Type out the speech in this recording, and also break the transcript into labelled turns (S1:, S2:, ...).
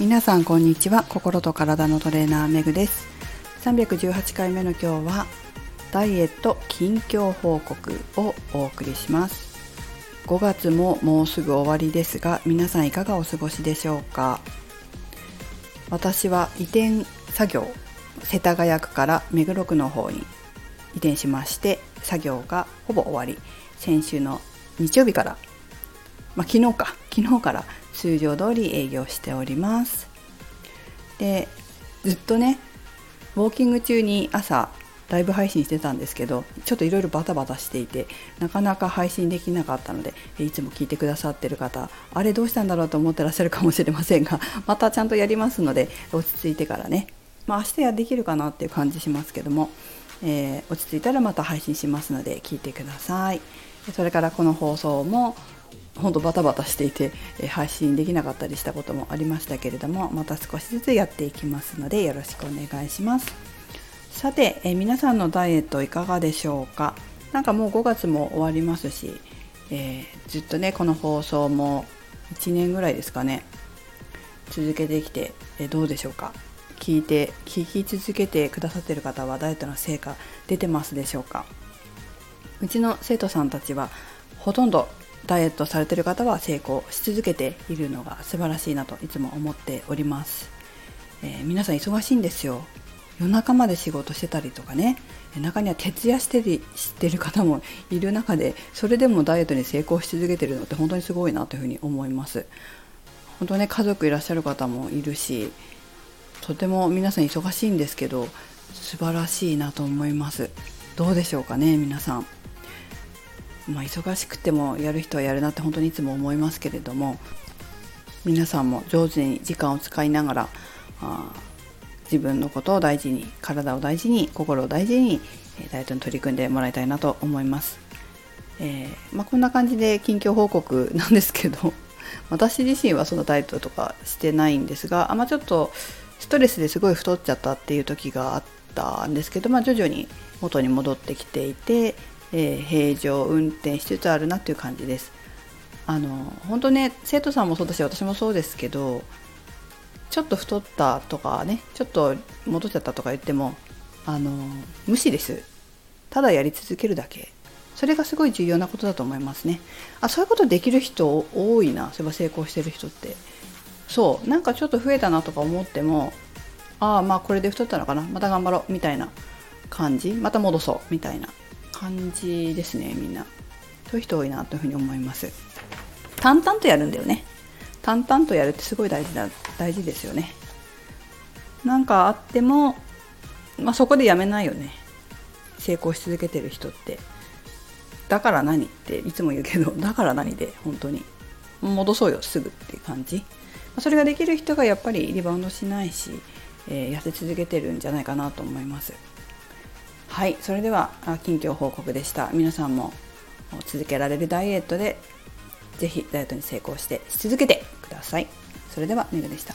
S1: 皆さんこんにちは。心と体のトレーナーめぐです。318回目の今日はダイエット近況報告をお送りします。5月ももうすぐ終わりですが皆さんいかがお過ごしでしょうか？私は移転作業世田谷区から目黒区の方に移転しまして作業がほぼ終わり先週の日曜日からまあ、昨日か昨日から通常通り営業しております。でずっとねウォーキング中に朝ライブ配信してたんですけどちょっといろいろバタバタしていてなかなか配信できなかったのでいつも聞いてくださってる方あれどうしたんだろうと思ってらっしゃるかもしれませんが またちゃんとやりますので落ち着いてからね。まあ明日やできるかなっていう感じしますけども、えー、落ち着いたらまた配信しますので聞いてください。それからこの放送も本当バタバタしていて、え配信できなかったりしたこともありましたけれどもまた少しずつやっていきますのでよろしくお願いします。さて、え皆さんのダイエットいかがでしょうか？なんかもう5月も終わりますし、えー、ずっとねこの放送も1年ぐらいですかね続けてきて、えどうでしょうか？聞いて聞き続けてくださってる方はダイエットの成果出てますでしょうか？うちの生徒さんたちはほとんどダイエットされてる方は成功し続けているのが素晴らしいなといつも思っております、えー、皆さん忙しいんですよ。夜中まで仕事してたりとかね。中には徹夜してりしてる方もいる中でそれでもダイエットに成功し続けてるのって本当にすごいなというふうに思います。本当ね家族いらっしゃる方もいるしとても皆さん忙しいんですけど素晴らしいなと思います。どうでしょうかね皆さん。まあ、忙しくてもやる人はやるなって本当にいつも思いますけれども皆さんも上手に時間を使いながらあ自分のことを大事に体を大事に心を大事にダイエットに取り組んでもらいたいなと思います。えー、まあ、こんな感じで近況報告なんですけど 私自身はそのダイエットとかしてないんですがあ、まあ、ちょっとストレスですごい太っちゃったっていう時があったんですけど、まあ、徐々に元に戻ってきていてえー、平常運転しつつあるなっていう感じです。あの本当ね生徒さんもそうだし私もそうですけどちょっと太ったとかねちょっと戻っちゃったとか言ってもあの無視です。ただやり続けるだけ。それがすごい重要なことだと思いますね。あそういうことできる人多いなそういえば成功してる人って。そうなんかちょっと増えたなとか思ってもああまあこれで太ったのかなまた頑張ろうみたいな感じまた戻そうみたいな。感じですねみんな。そういう人多いなというふうに思います。淡々とやるんだよね。淡々とやるってすごい大事だ大事ですよね。なんかあっても、まあ、そこでやめないよね。成功し続けてる人って。だから何っていつも言うけど だから何で本当に。戻そうよすぐっていう感じ。それができる人がやっぱりリバウンドしないし、えー、痩せ続けてるんじゃないかなと思います。はいそれでは近況報告でした。皆さんも続けられるダイエットで是非ダイエットに成功してし続けてください。それではメグでした。